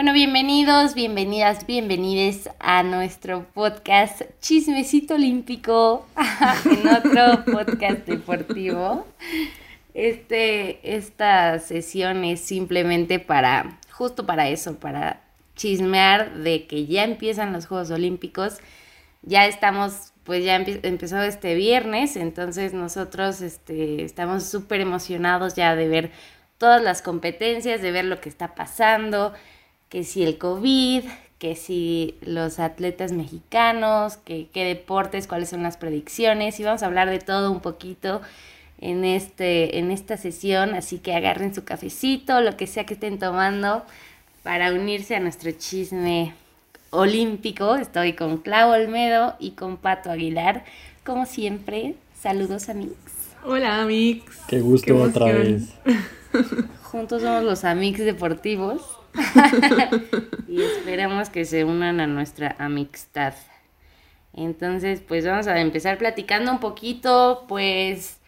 Bueno, bienvenidos, bienvenidas, bienvenides a nuestro podcast Chismecito Olímpico, en otro podcast deportivo. Este, esta sesión es simplemente para, justo para eso, para chismear de que ya empiezan los Juegos Olímpicos. Ya estamos, pues ya empezó este viernes, entonces nosotros este, estamos súper emocionados ya de ver todas las competencias, de ver lo que está pasando que si el COVID, que si los atletas mexicanos, que qué deportes, cuáles son las predicciones y vamos a hablar de todo un poquito en, este, en esta sesión, así que agarren su cafecito, lo que sea que estén tomando para unirse a nuestro chisme olímpico. Estoy con Clau Olmedo y con Pato Aguilar. Como siempre, saludos amigos. Hola amigos. Qué gusto otra vez. Juntos somos los amigos deportivos. y esperamos que se unan a nuestra amistad. Entonces, pues vamos a empezar platicando un poquito, pues,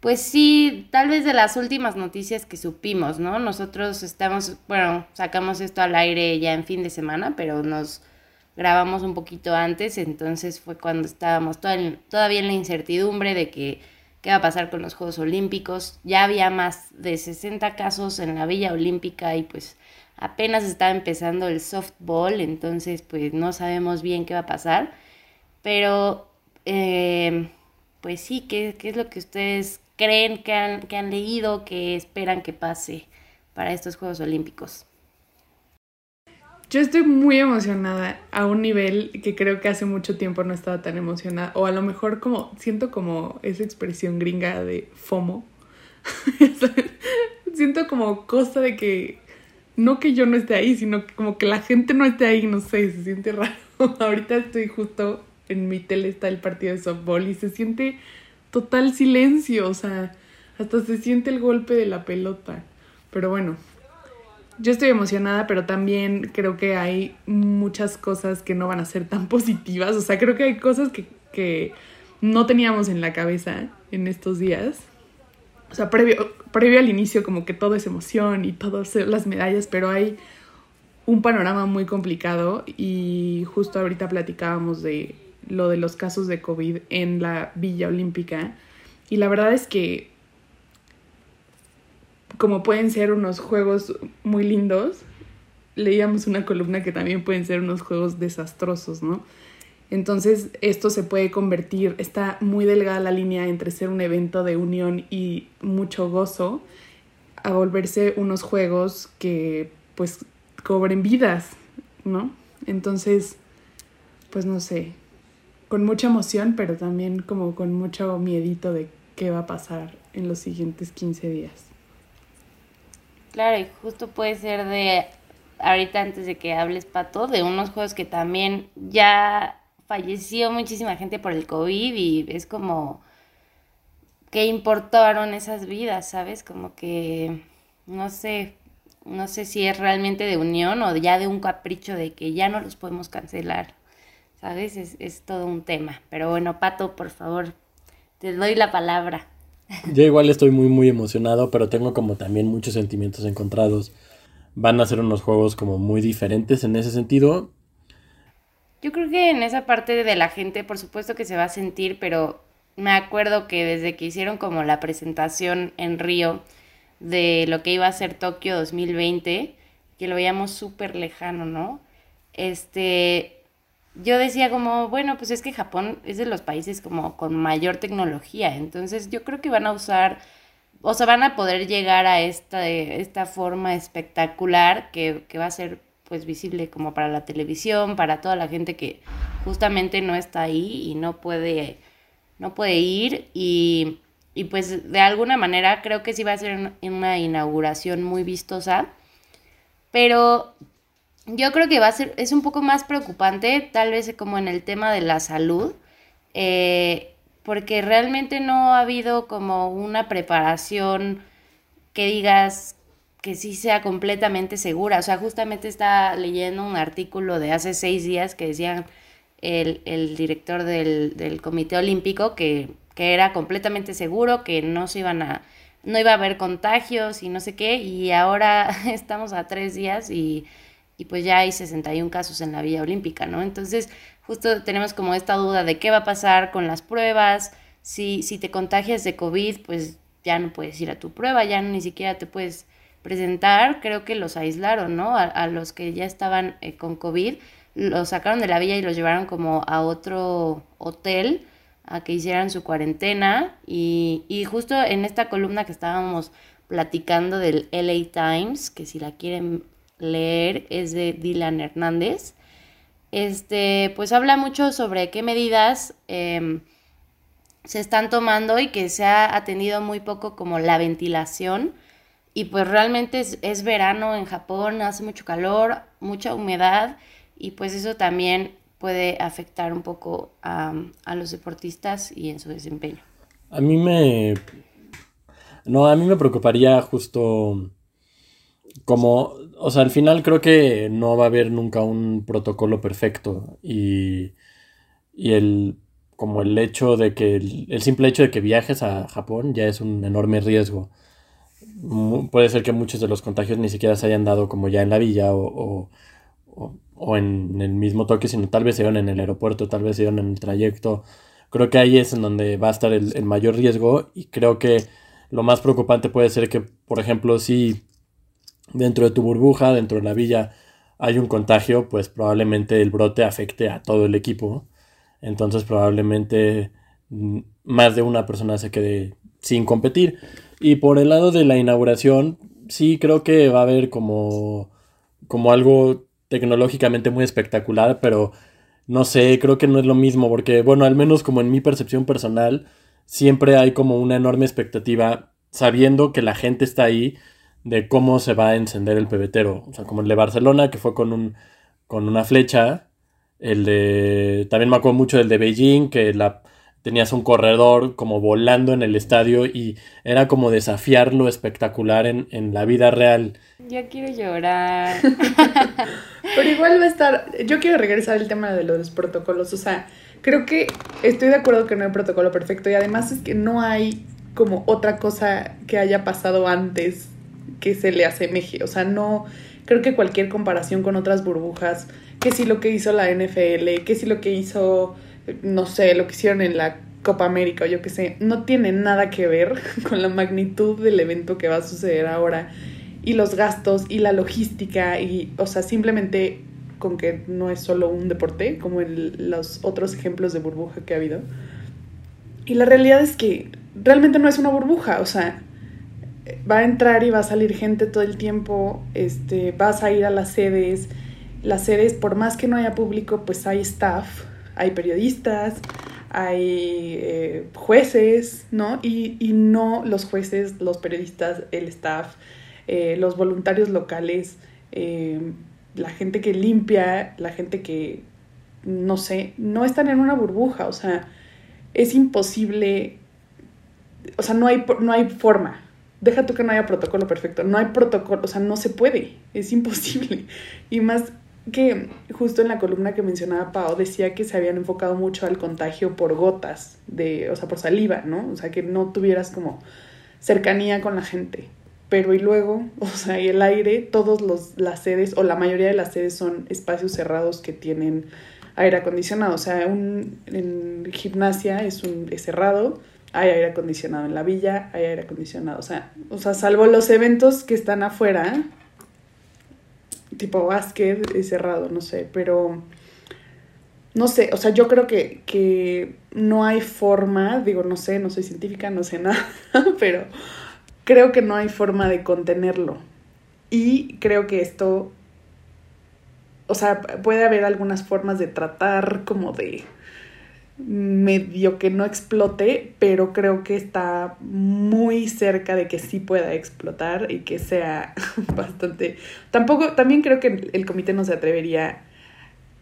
pues sí, tal vez de las últimas noticias que supimos, ¿no? Nosotros estamos, bueno, sacamos esto al aire ya en fin de semana, pero nos grabamos un poquito antes, entonces fue cuando estábamos todavía en la incertidumbre de que qué va a pasar con los Juegos Olímpicos. Ya había más de 60 casos en la Villa Olímpica y pues apenas está empezando el softball, entonces pues no sabemos bien qué va a pasar. Pero eh, pues sí, ¿qué, ¿qué, es lo que ustedes creen que han, que han leído, que esperan que pase para estos Juegos Olímpicos? Yo estoy muy emocionada a un nivel que creo que hace mucho tiempo no estaba tan emocionada. O a lo mejor como siento como esa expresión gringa de FOMO. siento como cosa de que no que yo no esté ahí, sino como que la gente no esté ahí, no sé, se siente raro. Ahorita estoy justo en mi tele está el partido de softball y se siente total silencio, o sea, hasta se siente el golpe de la pelota. Pero bueno, yo estoy emocionada, pero también creo que hay muchas cosas que no van a ser tan positivas, o sea, creo que hay cosas que, que no teníamos en la cabeza en estos días o sea, previo, previo al inicio como que todo es emoción y todas las medallas, pero hay un panorama muy complicado y justo ahorita platicábamos de lo de los casos de COVID en la Villa Olímpica y la verdad es que como pueden ser unos juegos muy lindos, leíamos una columna que también pueden ser unos juegos desastrosos, ¿no? Entonces esto se puede convertir, está muy delgada la línea entre ser un evento de unión y mucho gozo, a volverse unos juegos que pues cobren vidas, ¿no? Entonces, pues no sé, con mucha emoción, pero también como con mucho miedito de qué va a pasar en los siguientes 15 días. Claro, y justo puede ser de, ahorita antes de que hables, Pato, de unos juegos que también ya falleció muchísima gente por el COVID y es como que importaron esas vidas, ¿sabes? Como que no sé, no sé si es realmente de unión o ya de un capricho de que ya no los podemos cancelar, ¿sabes? Es, es todo un tema. Pero bueno, Pato, por favor, te doy la palabra. Yo igual estoy muy, muy emocionado, pero tengo como también muchos sentimientos encontrados. Van a ser unos juegos como muy diferentes en ese sentido yo creo que en esa parte de la gente, por supuesto que se va a sentir, pero me acuerdo que desde que hicieron como la presentación en Río de lo que iba a ser Tokio 2020, que lo veíamos súper lejano, ¿no? Este, yo decía como, bueno, pues es que Japón es de los países como con mayor tecnología, entonces yo creo que van a usar, o sea, van a poder llegar a esta, esta forma espectacular que, que va a ser pues visible como para la televisión, para toda la gente que justamente no está ahí y no puede, no puede ir. Y, y pues de alguna manera creo que sí va a ser una inauguración muy vistosa, pero yo creo que va a ser, es un poco más preocupante tal vez como en el tema de la salud, eh, porque realmente no ha habido como una preparación que digas que sí sea completamente segura. O sea, justamente estaba leyendo un artículo de hace seis días que decían el, el director del, del, Comité Olímpico que, que, era completamente seguro, que no se iban a, no iba a haber contagios y no sé qué, y ahora estamos a tres días y, y pues ya hay 61 casos en la Villa Olímpica, ¿no? Entonces, justo tenemos como esta duda de qué va a pasar con las pruebas, si, si te contagias de COVID, pues ya no puedes ir a tu prueba, ya ni siquiera te puedes presentar, creo que los aislaron, ¿no? A, los que ya estaban eh, con COVID, los sacaron de la villa y los llevaron como a otro hotel a que hicieran su cuarentena y, y justo en esta columna que estábamos platicando del LA Times, que si la quieren leer es de Dylan Hernández, este, pues habla mucho sobre qué medidas em, se están tomando y que se ha atendido muy poco como la ventilación. Y pues realmente es, es verano en Japón, hace mucho calor, mucha humedad y pues eso también puede afectar un poco a, a los deportistas y en su desempeño. A mí me... No, a mí me preocuparía justo como, o sea, al final creo que no va a haber nunca un protocolo perfecto y, y el, como el hecho de que, el, simple hecho de que viajes a Japón ya es un enorme riesgo. Puede ser que muchos de los contagios ni siquiera se hayan dado como ya en la villa o, o, o en el mismo toque, sino tal vez se dieron en el aeropuerto, tal vez se dieron en el trayecto. Creo que ahí es en donde va a estar el, el mayor riesgo y creo que lo más preocupante puede ser que, por ejemplo, si dentro de tu burbuja, dentro de la villa, hay un contagio, pues probablemente el brote afecte a todo el equipo. Entonces probablemente mm, más de una persona se quede sin competir. Y por el lado de la inauguración, sí creo que va a haber como, como algo tecnológicamente muy espectacular, pero no sé, creo que no es lo mismo, porque bueno, al menos como en mi percepción personal, siempre hay como una enorme expectativa sabiendo que la gente está ahí de cómo se va a encender el pebetero. O sea, como el de Barcelona, que fue con, un, con una flecha. El de. También me acuerdo mucho del de Beijing, que la, tenías un corredor como volando en el estadio y era como desafiar lo espectacular en, en la vida real. Ya quiero llorar. Pero igual va a estar. Yo quiero regresar al tema de los protocolos. O sea, creo que estoy de acuerdo que no hay protocolo perfecto y además es que no hay como otra cosa que haya pasado antes que se le asemeje. O sea, no creo que cualquier comparación con otras burbujas, que si lo que hizo la NFL, que si lo que hizo, no sé, lo que hicieron en la Copa América o yo qué sé, no tiene nada que ver con la magnitud del evento que va a suceder ahora y los gastos y la logística y, o sea, simplemente con que no es solo un deporte, como en los otros ejemplos de burbuja que ha habido. Y la realidad es que realmente no es una burbuja, o sea, va a entrar y va a salir gente todo el tiempo, este, vas a ir a las sedes, las sedes, por más que no haya público, pues hay staff, hay periodistas, hay eh, jueces, ¿no? Y, y, no los jueces, los periodistas, el staff, eh, los voluntarios locales, eh, la gente que limpia, la gente que, no sé, no están en una burbuja, o sea, es imposible, o sea, no hay, no hay forma, deja tú que no haya protocolo perfecto, no hay protocolo, o sea, no se puede, es imposible. Y más que justo en la columna que mencionaba Pau decía que se habían enfocado mucho al contagio por gotas, de, o sea, por saliva, ¿no? O sea, que no tuvieras como cercanía con la gente. Pero y luego, o sea, y el aire, todos los las sedes o la mayoría de las sedes son espacios cerrados que tienen aire acondicionado, o sea, un en gimnasia es un es cerrado, hay aire acondicionado en la villa, hay aire acondicionado, o sea, o sea, salvo los eventos que están afuera, tipo básquet es cerrado, no sé, pero no sé, o sea, yo creo que, que no hay forma, digo, no sé, no soy científica, no sé nada, pero creo que no hay forma de contenerlo. Y creo que esto, o sea, puede haber algunas formas de tratar como de medio que no explote, pero creo que está muy cerca de que sí pueda explotar y que sea bastante... Tampoco, también creo que el comité no se atrevería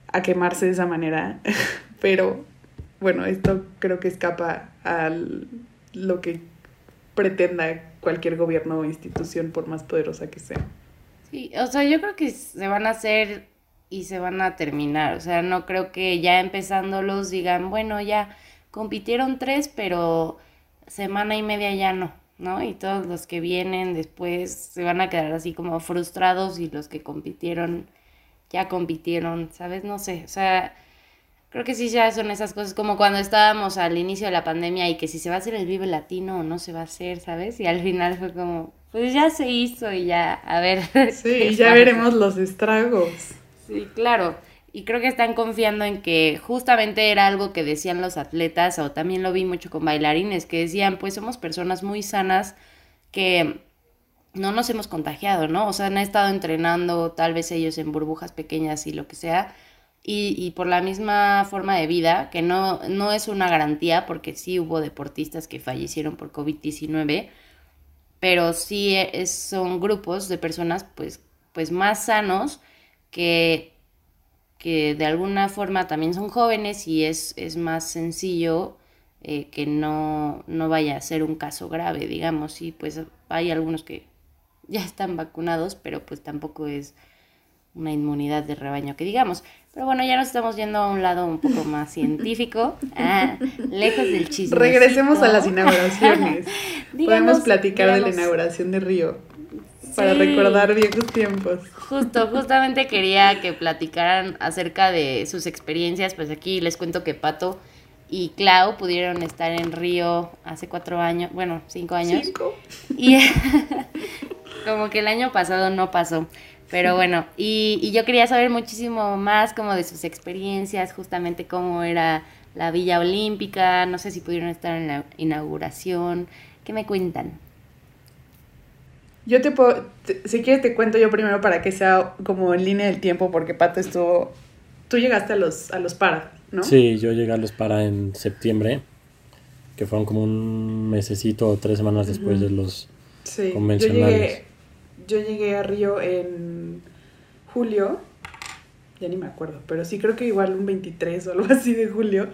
a quemarse de esa manera, pero bueno, esto creo que escapa a lo que pretenda cualquier gobierno o institución, por más poderosa que sea. Sí, o sea, yo creo que se van a hacer y se van a terminar. O sea, no creo que ya empezándolos digan, bueno, ya compitieron tres, pero semana y media ya no, ¿no? Y todos los que vienen después se van a quedar así como frustrados y los que compitieron ya compitieron, ¿sabes? No sé, o sea, creo que sí ya son esas cosas como cuando estábamos al inicio de la pandemia y que si se va a hacer el Vive Latino o no se va a hacer, ¿sabes? Y al final fue como, pues ya se hizo y ya, a ver. Sí, ya veremos los estragos. Sí, claro. Y creo que están confiando en que justamente era algo que decían los atletas, o también lo vi mucho con bailarines, que decían, pues somos personas muy sanas que no nos hemos contagiado, ¿no? O sea, han estado entrenando tal vez ellos en burbujas pequeñas y lo que sea, y, y por la misma forma de vida, que no, no es una garantía, porque sí hubo deportistas que fallecieron por COVID-19, pero sí es, son grupos de personas pues, pues más sanos que, que de alguna forma también son jóvenes y es, es más sencillo eh, que no, no vaya a ser un caso grave, digamos, y pues hay algunos que ya están vacunados, pero pues tampoco es una inmunidad de rebaño que digamos. Pero bueno, ya nos estamos yendo a un lado un poco más científico, ah, lejos del chisme. Regresemos a las inauguraciones. Podemos platicar de la inauguración de Río para recordar viejos tiempos. Justo, justamente quería que platicaran acerca de sus experiencias. Pues aquí les cuento que Pato y Clau pudieron estar en Río hace cuatro años, bueno, cinco años. Cinco. Y como que el año pasado no pasó. Pero bueno, y, y, yo quería saber muchísimo más como de sus experiencias, justamente cómo era la Villa Olímpica, no sé si pudieron estar en la inauguración, ¿qué me cuentan? Yo te puedo, te, si quieres te cuento yo primero para que sea como en línea del tiempo, porque Pato estuvo, tú llegaste a los, a los para, ¿no? Sí, yo llegué a los para en septiembre, que fueron como un mesecito o tres semanas después uh -huh. de los sí, convencionales. Yo llegué, yo llegué a Río en julio, ya ni me acuerdo, pero sí creo que igual un 23 o algo así de julio.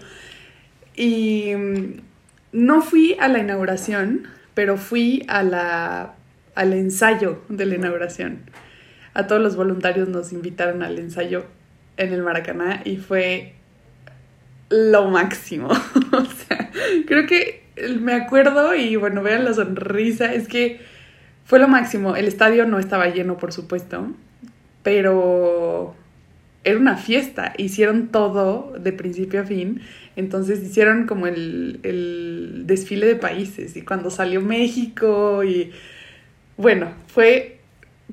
Y no fui a la inauguración, pero fui a la, al ensayo de la inauguración. A todos los voluntarios nos invitaron al ensayo en el Maracaná y fue lo máximo. o sea, creo que me acuerdo y bueno, vean la sonrisa, es que fue lo máximo. El estadio no estaba lleno, por supuesto, pero era una fiesta. Hicieron todo de principio a fin. Entonces hicieron como el, el desfile de países. Y cuando salió México y bueno, fue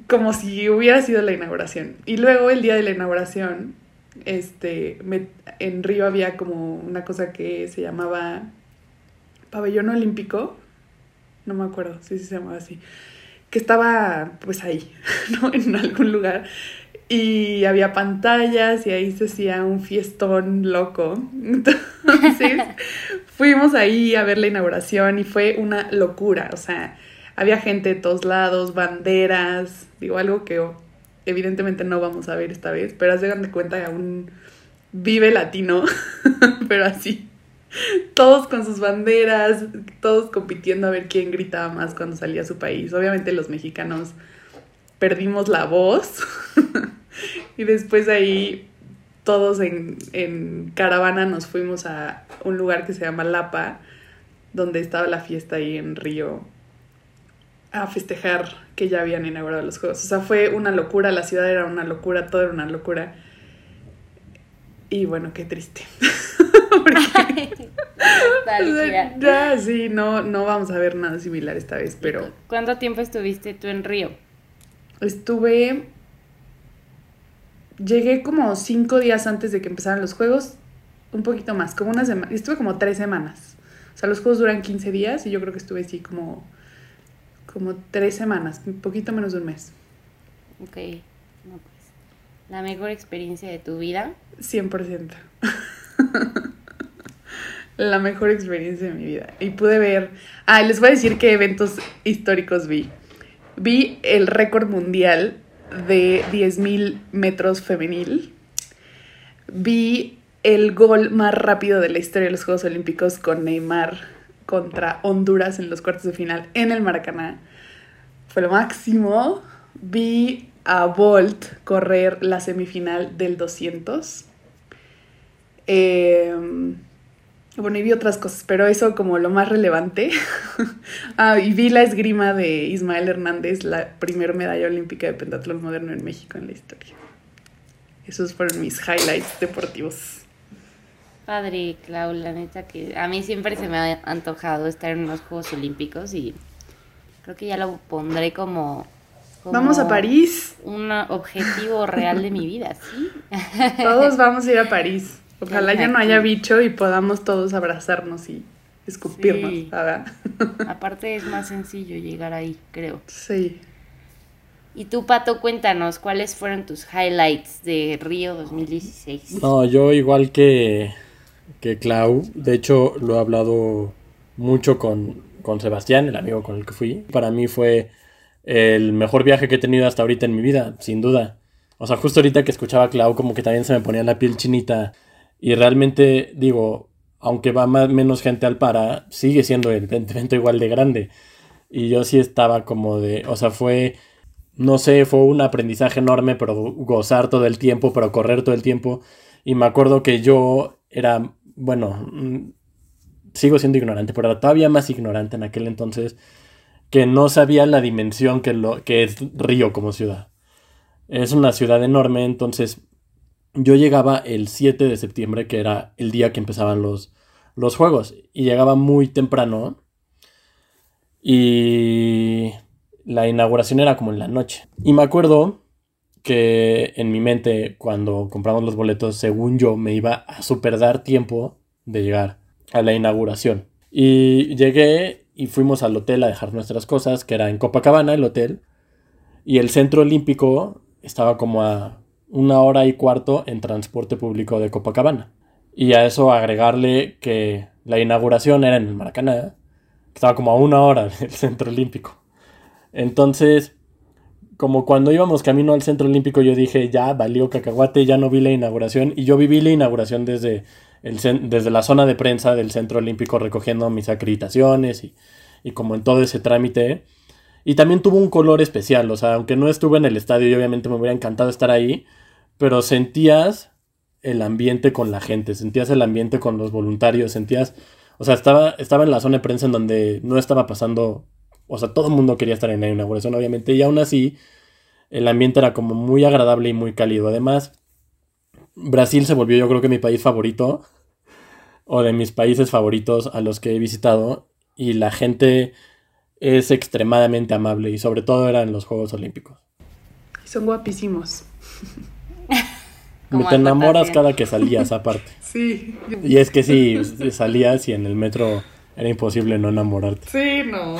como si hubiera sido la inauguración. Y luego el día de la inauguración, este, en Río había como una cosa que se llamaba pabellón olímpico. No me acuerdo si sí, se llamaba así que estaba pues ahí, ¿no? En algún lugar. Y había pantallas y ahí se hacía un fiestón loco. Entonces fuimos ahí a ver la inauguración y fue una locura. O sea, había gente de todos lados, banderas, digo algo que evidentemente no vamos a ver esta vez, pero dan de cuenta que un vive latino, pero así todos con sus banderas, todos compitiendo a ver quién gritaba más cuando salía a su país. Obviamente los mexicanos perdimos la voz y después ahí todos en, en, caravana nos fuimos a un lugar que se llama Lapa, donde estaba la fiesta ahí en Río, a festejar que ya habían inaugurado los juegos. O sea, fue una locura, la ciudad era una locura, todo era una locura. Y bueno, qué triste. Porque... ya, sí, no, no vamos a ver nada similar esta vez, pero... ¿Cuánto tiempo estuviste tú en Río? Estuve... Llegué como cinco días antes de que empezaran los juegos, un poquito más, como una semana. Estuve como tres semanas. O sea, los juegos duran 15 días y yo creo que estuve así como, como tres semanas, un poquito menos de un mes. Ok, no, pues, la mejor experiencia de tu vida. 100%. la mejor experiencia de mi vida. Y pude ver. Ah, les voy a decir qué eventos históricos vi. Vi el récord mundial de 10.000 metros femenil. Vi el gol más rápido de la historia de los Juegos Olímpicos con Neymar contra Honduras en los cuartos de final en el Maracaná. Fue lo máximo. Vi a Bolt correr la semifinal del 200. Eh, bueno, y vi otras cosas, pero eso como lo más relevante. ah, y vi la esgrima de Ismael Hernández, la primer medalla olímpica de pentatlón moderno en México en la historia. Esos fueron mis highlights deportivos. Padre, Clau, la neta que a mí siempre se me ha antojado estar en unos Juegos Olímpicos y creo que ya lo pondré como... como Vamos a París. Un objetivo real de mi vida, ¿sí? Todos vamos a ir a París. Ojalá ya no haya bicho y podamos todos abrazarnos y escupirnos, Sí. ¿verdad? Aparte es más sencillo llegar ahí, creo. Sí. Y tú, Pato, cuéntanos, ¿cuáles fueron tus highlights de Río 2016? No, yo igual que, que Clau, de hecho lo he hablado mucho con, con Sebastián, el amigo con el que fui. Para mí fue el mejor viaje que he tenido hasta ahorita en mi vida, sin duda. O sea, justo ahorita que escuchaba a Clau, como que también se me ponía la piel chinita. Y realmente, digo, aunque va más, menos gente al para, sigue siendo evento igual de grande. Y yo sí estaba como de, o sea, fue, no sé, fue un aprendizaje enorme, pero gozar todo el tiempo, pero correr todo el tiempo. Y me acuerdo que yo era, bueno, mm, sigo siendo ignorante, pero era todavía más ignorante en aquel entonces, que no sabía la dimensión que, lo, que es Río como ciudad. Es una ciudad enorme, entonces yo llegaba el 7 de septiembre, que era el día que empezaban los, los juegos, y llegaba muy temprano. Y la inauguración era como en la noche. Y me acuerdo que en mi mente, cuando compramos los boletos, según yo, me iba a super dar tiempo de llegar a la inauguración. Y llegué y fuimos al hotel a dejar nuestras cosas, que era en Copacabana, el hotel. Y el centro olímpico estaba como a una hora y cuarto en transporte público de Copacabana. Y a eso agregarle que la inauguración era en el Maracaná, estaba como a una hora del centro olímpico. Entonces, como cuando íbamos camino al centro olímpico, yo dije, ya valió cacahuate, ya no vi la inauguración. Y yo viví la inauguración desde, el, desde la zona de prensa del centro olímpico recogiendo mis acreditaciones y, y como en todo ese trámite. Y también tuvo un color especial, o sea, aunque no estuve en el estadio y obviamente me hubiera encantado estar ahí, pero sentías el ambiente con la gente, sentías el ambiente con los voluntarios, sentías, o sea, estaba, estaba en la zona de prensa en donde no estaba pasando, o sea, todo el mundo quería estar en la inauguración, obviamente, y aún así el ambiente era como muy agradable y muy cálido. Además, Brasil se volvió yo creo que mi país favorito, o de mis países favoritos a los que he visitado, y la gente es extremadamente amable, y sobre todo eran los Juegos Olímpicos. Son guapísimos. Como Te enamoras cada que salías aparte. Sí. Y es que sí, salías y en el metro era imposible no enamorarte. Sí, no.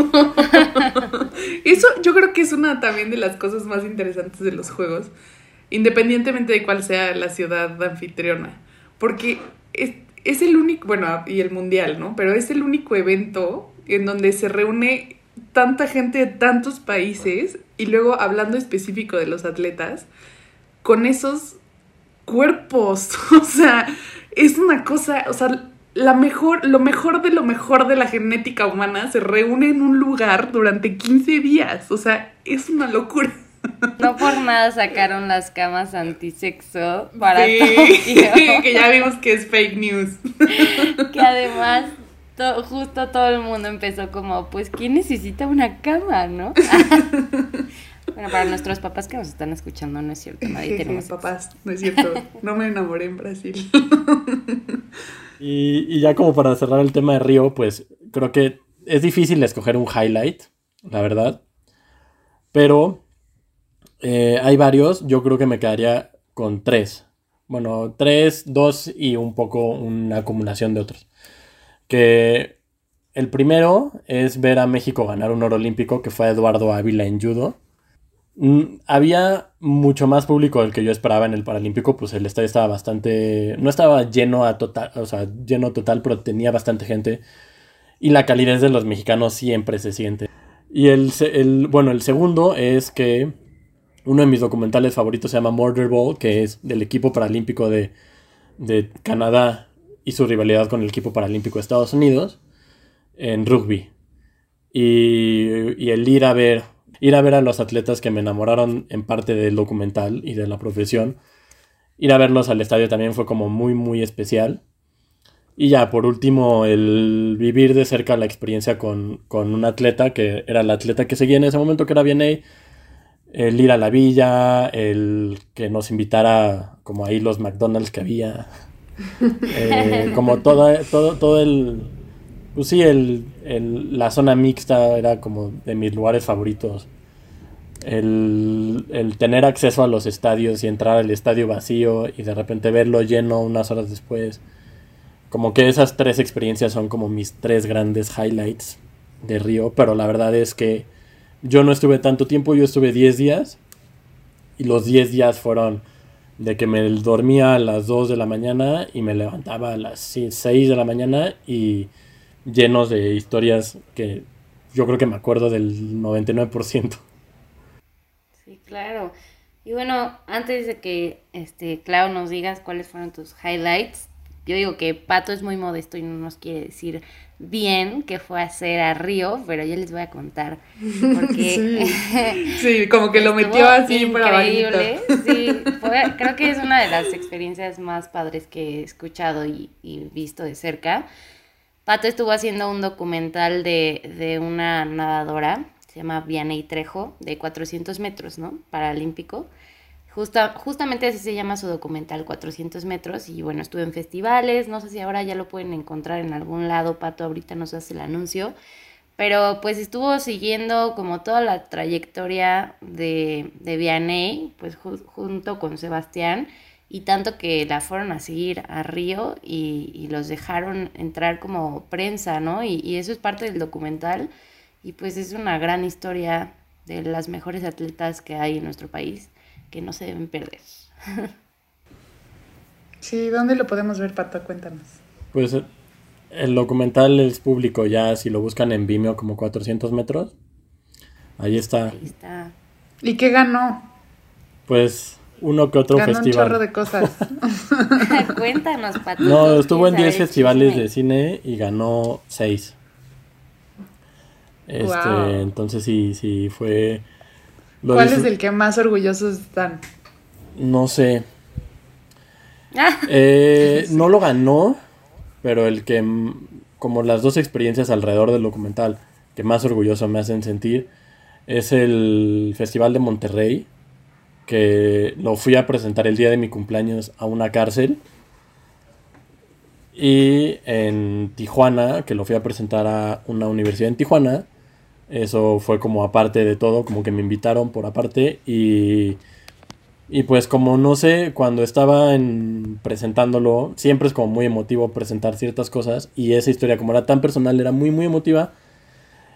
Eso yo creo que es una también de las cosas más interesantes de los juegos, independientemente de cuál sea la ciudad anfitriona, porque es, es el único, bueno, y el mundial, ¿no? Pero es el único evento en donde se reúne tanta gente de tantos países y luego hablando específico de los atletas, con esos cuerpos, o sea, es una cosa, o sea, la mejor, lo mejor de lo mejor de la genética humana se reúne en un lugar durante 15 días. O sea, es una locura. No por nada sacaron las camas antisexo para Sí, Tokio. que ya vimos que es fake news. Que además, to- justo todo el mundo empezó como, pues, ¿quién necesita una cama, no? bueno, para nuestros papás que nos están escuchando, no es cierto, nadie tenemos papás, no es cierto. No me enamoré en Brasil. Y, ya como para cerrar el tema de Río, pues creo que es difícil escoger un highlight, la verdad. Pero eh, hay varios, yo creo que me quedaría con tres. Bueno, tres, dos y un poco una acumulación de otros. Que el primero es ver a México ganar un oro olímpico, que fue Eduardo Ávila en judo. Mm, había mucho más público del que yo esperaba en el Paralímpico, pues el estadio estaba bastante, no estaba lleno a total, o sea, lleno total, pero tenía bastante gente y la calidez de los mexicanos siempre se siente. Y el, el- bueno, el segundo es que uno de mis documentales favoritos se llama Murder Ball, que es del equipo paralímpico de, de Canadá y su rivalidad con el equipo paralímpico de Estados Unidos en rugby. Y, y el ir a ver, ir a ver a los atletas que me enamoraron en parte del documental y de la profesión, ir a verlos al estadio también fue como muy, muy especial. Y ya, por último, el vivir de cerca la experiencia con, con un atleta, que era el atleta que seguía en ese momento, que era Vianney, el ir a la villa, el que nos invitara como ahí los McDonald's que había, eh, como toda, todo, todo el, pues sí, el, el, la zona mixta era como de mis lugares favoritos. El, el, tener acceso a los estadios y entrar al estadio vacío y de repente verlo lleno unas horas después. Como que esas tres experiencias son como mis tres grandes highlights de Río, pero la verdad es que yo no estuve tanto tiempo, yo estuve 10 días y los 10 días fueron de que me dormía a las 2 de la mañana y me levantaba a las 6 de la mañana y llenos de historias que yo creo que me acuerdo del 99%. Sí, claro. Y bueno, antes de que este Clau nos digas cuáles fueron tus highlights, yo digo que Pato es muy modesto y no nos quiere decir bien qué fue hacer a Río, pero ya les voy a contar. Porque sí, como que lo metió así increíble. Sí, creo que es una de las experiencias más padres que he escuchado y, y visto de cerca. Pato estuvo haciendo un documental de, de una nadadora, se llama Vianey Trejo, de 400 metros, ¿no? Paralímpico justamente así se llama su documental 400 metros y bueno, estuve en festivales, no sé si ahora ya lo pueden encontrar en algún lado, Pato ahorita nos hace el anuncio, pero pues estuvo siguiendo como toda la trayectoria de, de Vianney, pues junto con Sebastián y tanto que la fueron a seguir a Río y, los dejaron entrar como prensa, ¿no? Y, y eso es parte del documental y pues es una gran historia de las mejores atletas que hay en nuestro país que no se deben perder. Sí, ¿dónde lo podemos ver, Pato? Cuéntanos. Pues el documental es público ya, si lo buscan en Vimeo como 400 metros. Ahí está. Ahí está. ¿Y qué ganó? Pues uno que otro ganó festival. un chorro de cosas. Cuéntanos, Pato. No, estuvo en 10 festivales de cine y ganó 6. Este, entonces sí, sí fue ¿Cuál es el que más orgullosos están? No sé. Eh, no lo ganó, pero el que, como las dos experiencias alrededor del documental que más orgulloso me hacen sentir, es el Festival de Monterrey, que lo fui a presentar el día de mi cumpleaños a una cárcel. Y en Tijuana, que lo fui a presentar a una universidad en Tijuana, eso fue como aparte de todo, como que me invitaron por aparte y, y pues como no sé, cuando estaba en presentándolo, siempre es como muy emotivo presentar ciertas cosas y esa historia como era tan personal era muy muy emotiva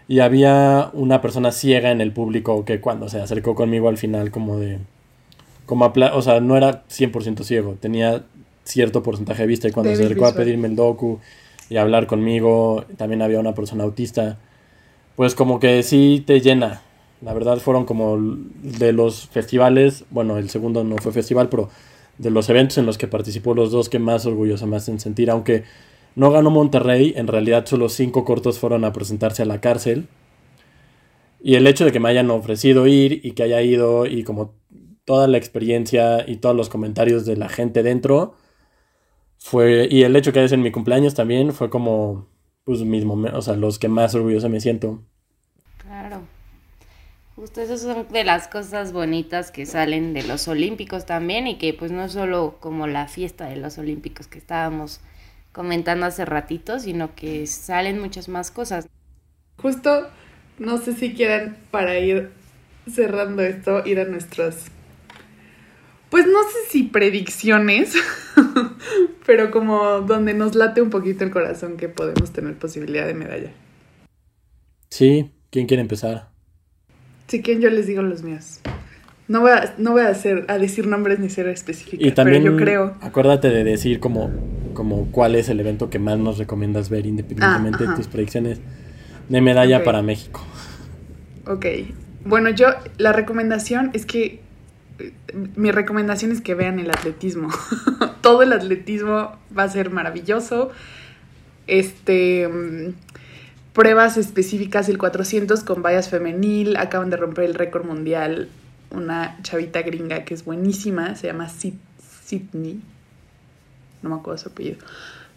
y había una persona ciega en el público que cuando se acercó conmigo al final como de como o sea, no era 100% ciego, tenía cierto porcentaje de vista y cuando se acercó a pedirme el docu y a hablar conmigo, también había una persona autista pues como que sí te llena. La verdad fueron como de los festivales, bueno, el segundo no fue festival, pero de los eventos en los que participó los dos que más orgulloso me hacen sentir, aunque no ganó Monterrey, en realidad solo cinco cortos fueron a presentarse a la cárcel. Y el hecho de que me hayan ofrecido ir y que haya ido y como toda la experiencia y todos los comentarios de la gente dentro fue y el hecho que es en mi cumpleaños también fue como pues mis o sea, los que más orgulloso me siento. Claro. Justo esas son de las cosas bonitas que salen de los Olímpicos también y que pues no es solo como la fiesta de los Olímpicos que estábamos comentando hace ratito, sino que salen muchas más cosas. Justo, no sé si quieran para ir cerrando esto, ir a nuestras pues no sé si predicciones, pero como donde nos late un poquito el corazón que podemos tener posibilidad de medalla. Sí, ¿quién quiere empezar? Sí, ¿quién yo les digo los míos. No voy a, no voy a, hacer, a decir nombres ni ser específicos, y también, pero yo creo... Acuérdate de decir como, como cuál es el evento que más nos recomiendas ver independientemente de ah, tus predicciones de medalla para México. Ok. Bueno, yo la recomendación es que mi recomendación es que vean el atletismo. Todo el atletismo va a ser maravilloso. Este pruebas específicas el 400 con vallas femenil, acaban de romper el récord mundial una chavita gringa que es buenísima, se llama Sydney. No me acuerdo su apellido.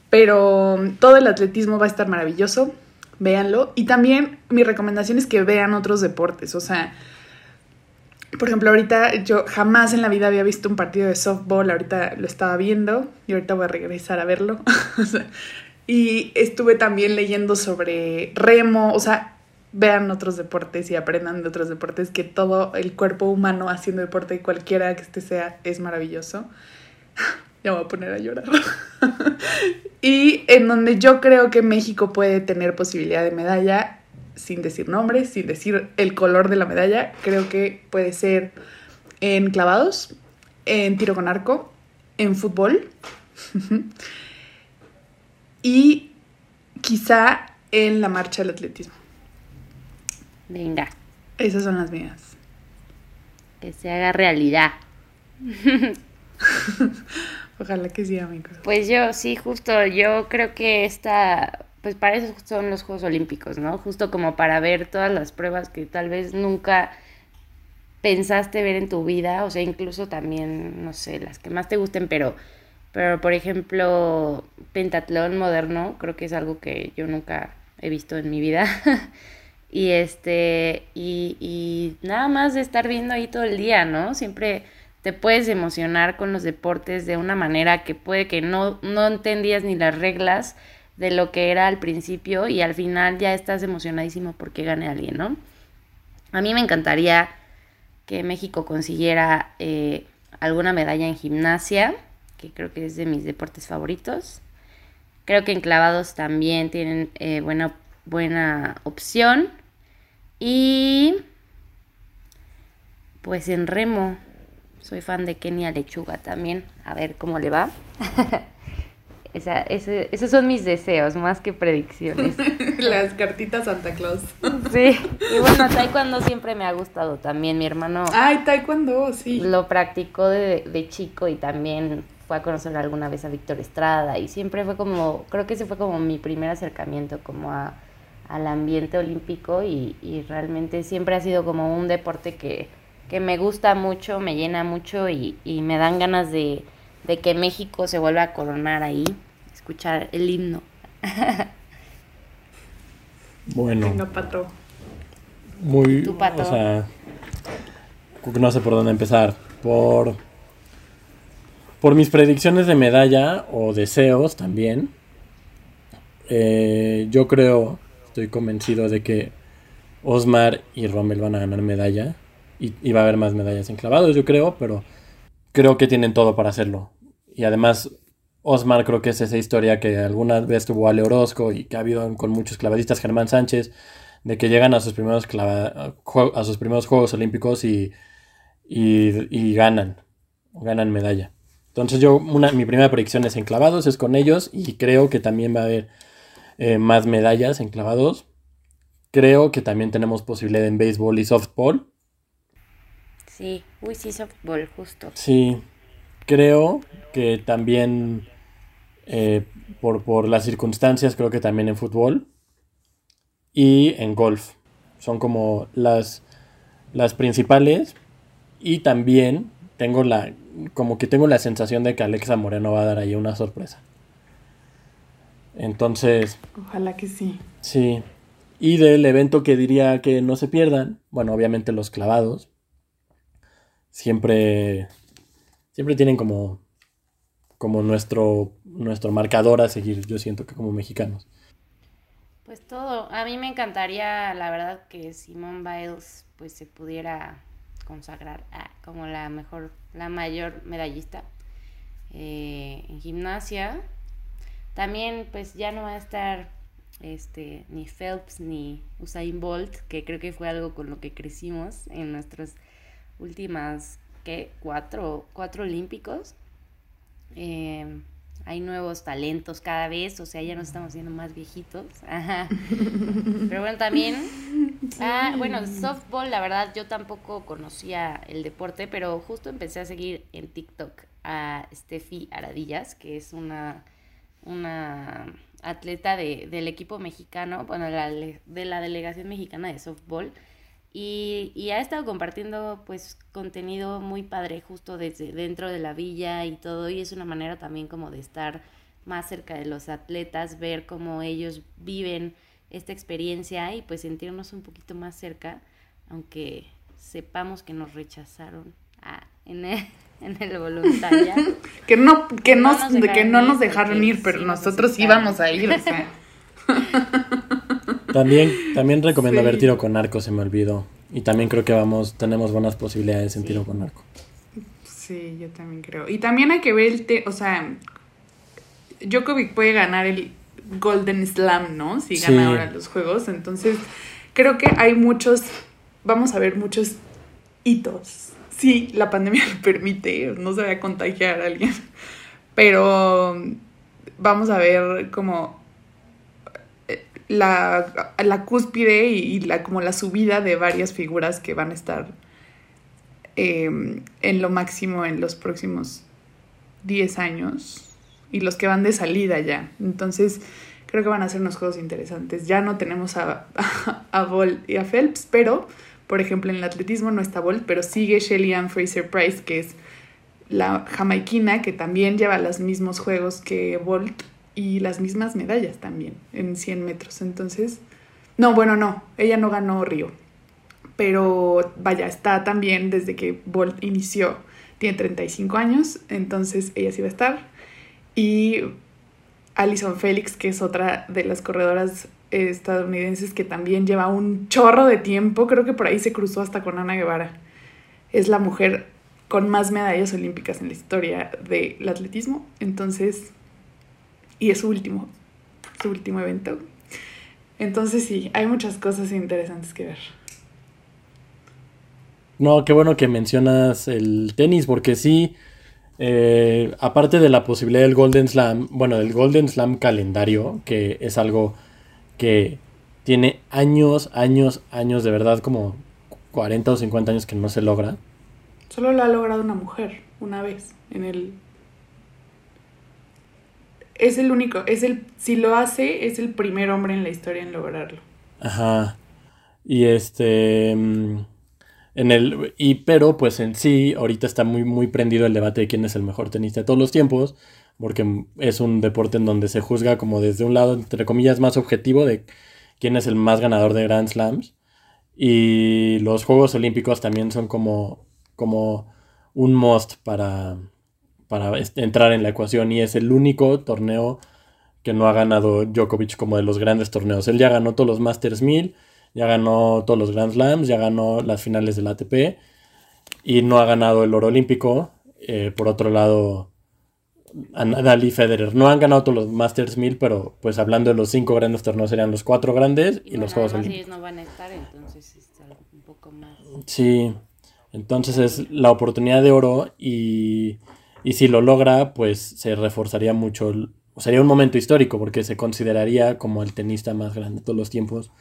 Pero todo el atletismo va a estar maravilloso. Véanlo. Y también mi recomendación es que vean otros deportes. O sea, por ejemplo, ahorita yo jamás en la vida había visto un partido de softball, ahorita lo estaba viendo y ahorita voy a regresar a verlo. y estuve también leyendo sobre remo, o sea, vean otros deportes y aprendan de otros deportes, que todo el cuerpo humano haciendo deporte, cualquiera que este sea, es maravilloso. Ya me voy a poner a llorar. y en donde yo creo que México puede tener posibilidad de medalla, sin decir nombres, sin decir el color de la medalla, creo que puede ser en clavados, en tiro con arco, en fútbol y quizá en la marcha del atletismo. Venga. Esas son las mías. Que se haga realidad. Ojalá que sí, amigo. Pues yo, sí, justo, yo creo que esta, pues para eso son los Juegos Olímpicos, ¿no? Justo como para ver todas las pruebas que tal vez nunca pensaste ver en tu vida, o sea, incluso también, no sé, las que más te gusten, pero, pero por ejemplo, pentatlón moderno, creo que es algo que yo nunca he visto en mi vida. y este, y, y nada más de estar viendo ahí todo el día, ¿no? Siempre te puedes emocionar con los deportes de una manera que puede que no, no entendías ni las reglas de lo que era al principio y al final ya estás emocionadísimo porque gane alguien, ¿no? A mí me encantaría que México consiguiera eh, alguna medalla en gimnasia, que creo que es de mis deportes favoritos. Creo que en clavados también tienen eh, buena, buena opción. Y pues en remo, soy fan de Kenia Lechuga también. A ver cómo le va. Esa, ese, esos son mis deseos, más que predicciones. Las cartitas Santa Claus. Sí. Y bueno, taekwondo siempre me ha gustado también. Mi hermano. Ay, taekwondo, sí. Lo practicó de, de chico y también fue a conocer alguna vez a Víctor Estrada. Y siempre fue como, creo que ese fue como mi primer acercamiento como a, al ambiente olímpico. Y, y realmente siempre ha sido como un deporte que que me gusta mucho, me llena mucho y, y me dan ganas de, de, que México se vuelva a coronar ahí, escuchar el himno. bueno. Venga, pato. Muy, ¿Tu pato? o sea, no sé por dónde empezar. Por, por mis predicciones de medalla o deseos también. Eh, yo creo, estoy convencido de que Osmar y Rommel van a ganar medalla y, y, va a haber más medallas en clavados, yo creo, pero creo que tienen todo para hacerlo. Y además, Osmar creo que es esa historia que alguna vez tuvo Ale Orozco y que ha habido con muchos clavadistas, Germán Sánchez, de que llegan a sus primeros, clava, a sus primeros Juegos Olímpicos y, y, y ganan, ganan medalla. Entonces yo, una, mi primera predicción es en clavados, es con ellos y creo que también va a haber eh, más medallas en clavados. Creo que también tenemos posibilidad en béisbol y softball. Sí, uy, sí, softball, justo. Sí, creo que también eh, por, por, las circunstancias, creo que también en fútbol y en golf. Son como las, las principales y también tengo la, como que tengo la sensación de que Alexa Moreno va a dar ahí una sorpresa. Entonces... Ojalá que sí. Sí. Y del evento que diría que no se pierdan, bueno, obviamente los clavados, siempre, siempre tienen como, como nuestro, nuestro marcador a seguir, yo siento que como mexicanos. Pues todo, a mí me encantaría, la verdad, que Simone Biles pues se pudiera consagrar a, como la mejor, la mayor medallista eh, en gimnasia. También pues ya no va a estar este ni Phelps ni Usain Bolt, que creo que fue algo con lo que crecimos en nuestros últimas, ¿qué? Cuatro, cuatro olímpicos. Eh, hay nuevos talentos cada vez, o sea, ya nos estamos haciendo más viejitos. Ajá. Pero bueno, también. Ah, bueno, softball, la verdad, yo tampoco conocía el deporte, pero justo empecé a seguir en TikTok a Steffi Aradillas, que es una, una atleta de, del equipo mexicano, bueno, la, de la delegación mexicana de softball. Y, y, ha estado compartiendo pues contenido muy padre justo desde dentro de la villa y todo y es una manera también como de estar más cerca de los atletas, ver cómo ellos viven esta experiencia y pues sentirnos un poquito más cerca, aunque sepamos que nos rechazaron ah, en, el, en el voluntariado. Que no, que No nos, que no nos dejaron ir pero sí nosotros íbamos a ir, o sea. También, también recomiendo Sí. ver tiro con arco, se me olvidó. Y también creo que vamos, tenemos buenas posibilidades en tiro con arco. Sí, yo también creo. Y también hay que ver el te, o sea, Djokovic puede ganar el Golden Slam, ¿no? Si gana Sí. ahora los juegos. Entonces, creo que hay muchos, vamos a ver muchos hitos. Sí, la pandemia lo permite, no se va a contagiar a alguien. Pero vamos a ver como la, la cúspide y, la, como la subida de varias figuras que van a estar eh, en lo máximo en los próximos 10 años y los que van de salida ya. Entonces, creo que van a ser unos juegos interesantes. Ya no tenemos a, a, Bolt y a Phelps, pero, por ejemplo, en el atletismo no está Bolt, pero sigue Shelly Ann Fraser Price, que es la jamaiquina, que también lleva los mismos juegos que Bolt y las mismas medallas también en 100 metros. Entonces, no, bueno, no, ella no ganó Río pero vaya, está también desde que Bolt inició, tiene 35 años, entonces ella sí va a estar. Y Alison Félix, que es otra de las corredoras estadounidenses que también lleva un chorro de tiempo, creo que por ahí se cruzó hasta con Ana Guevara. Es la mujer con más medallas olímpicas en la historia del atletismo, entonces, y es su último, su último evento. Entonces sí, hay muchas cosas interesantes que ver. No, qué bueno que mencionas el tenis, porque sí, eh, aparte de la posibilidad del Golden Slam, bueno, del Golden Slam calendario, que es algo que tiene años, años, años, de verdad, como 40 o 50 años que no se logra. Solo lo ha logrado una mujer, una vez, en el... Es el único, es el... Si lo hace, es el primer hombre en la historia en lograrlo. Ajá. Y este... mm, En el, y pero pues en sí, ahorita está muy, muy prendido el debate de quién es el mejor tenista de todos los tiempos, porque es un deporte en donde se juzga como desde un lado, entre comillas, más objetivo de quién es el más ganador de Grand Slams. Y los Juegos Olímpicos también son como, como un must para, para est- entrar en la ecuación y es el único torneo que no ha ganado Djokovic como de los grandes torneos. Él ya ganó todos los Masters 1000, ya ganó todos los Grand Slams, ya ganó las finales del ATP y no ha ganado el oro olímpico. Eh, por otro lado, Nadal y Federer no han ganado todos los Masters 1000, pero pues hablando de los cinco grandes torneos serían los cuatro grandes y Bueno, los Juegos Olímpicos. no van a estar, entonces es algo un poco más. Sí, entonces es la oportunidad de oro y, y si lo logra, pues se reforzaría mucho. el- Sería un momento histórico porque se consideraría como el tenista más grande de todos los tiempos.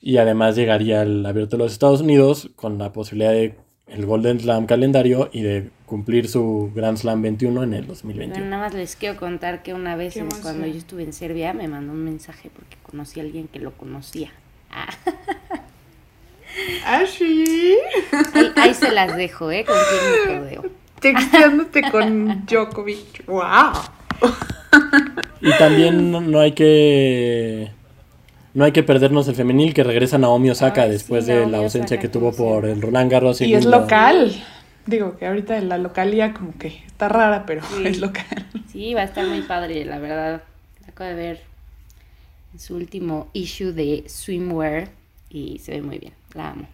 Y además llegaría al abierto de los Estados Unidos con la posibilidad de el Golden Slam calendario y de cumplir su Grand Slam 21 en el Bueno, 2021. nada más les quiero contar que una vez en- cuando yo estuve en Serbia me mandó un mensaje porque conocí a alguien que lo conocía. Ah, Así, ahí, ahí se las dejo, ¿eh? Con quién me codeo. Texteándote con Djokovic. ¡Wow! Y también no, no hay que no hay que perdernos el femenil que regresa Naomi Osaka Ay, sí, después de Naomi la ausencia Osaka, que tuvo por el Roland Garros Y es la- local. Digo que ahorita la localía como que está rara, pero Sí. es local. Sí, va a estar muy padre, la verdad. Acabo de ver su último issue de swimwear y se ve muy bien. La amo.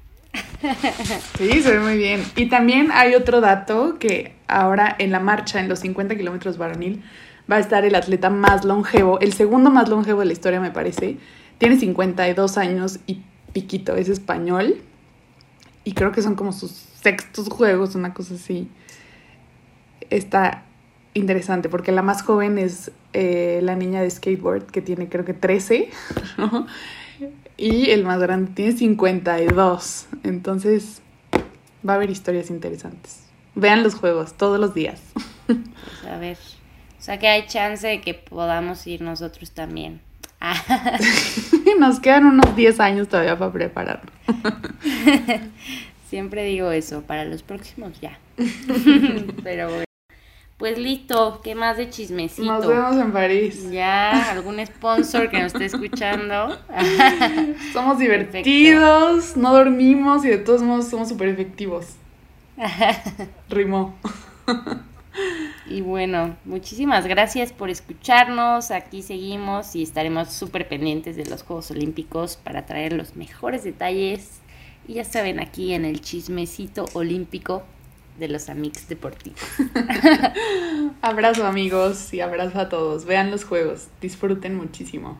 Sí, se ve muy bien. Y también hay otro dato que ahora en la marcha, en los 50 kilómetros varonil, va a estar el atleta más longevo, el segundo más longevo de la historia, me parece. Tiene 52 años y piquito, es español. Y creo que son como sus sextos juegos, una cosa así. Está interesante, porque la más joven es eh, la niña de skateboard, que tiene creo que 13, ¿no? Y el más grande tiene 52. Entonces, va a haber historias interesantes. Vean los juegos todos los días. Pues, a ver. O sea que hay chance de que podamos ir nosotros también. Ah, Nos quedan unos 10 años todavía para prepararnos. siempre digo eso, para los próximos ya. Pero bueno. Pues listo, ¿qué más de chismecito? Nos vemos en París. Ya, algún sponsor que nos esté escuchando. Somos divertidos, no dormimos y de todos modos somos súper efectivos. Rimó. Y bueno, muchísimas gracias por escucharnos. Aquí seguimos y estaremos súper pendientes de los Juegos Olímpicos para traer los mejores detalles. Y ya saben, aquí en el chismecito olímpico de los Amix Deportivos. abrazo amigos y abrazo a todos. Vean los juegos, disfruten muchísimo.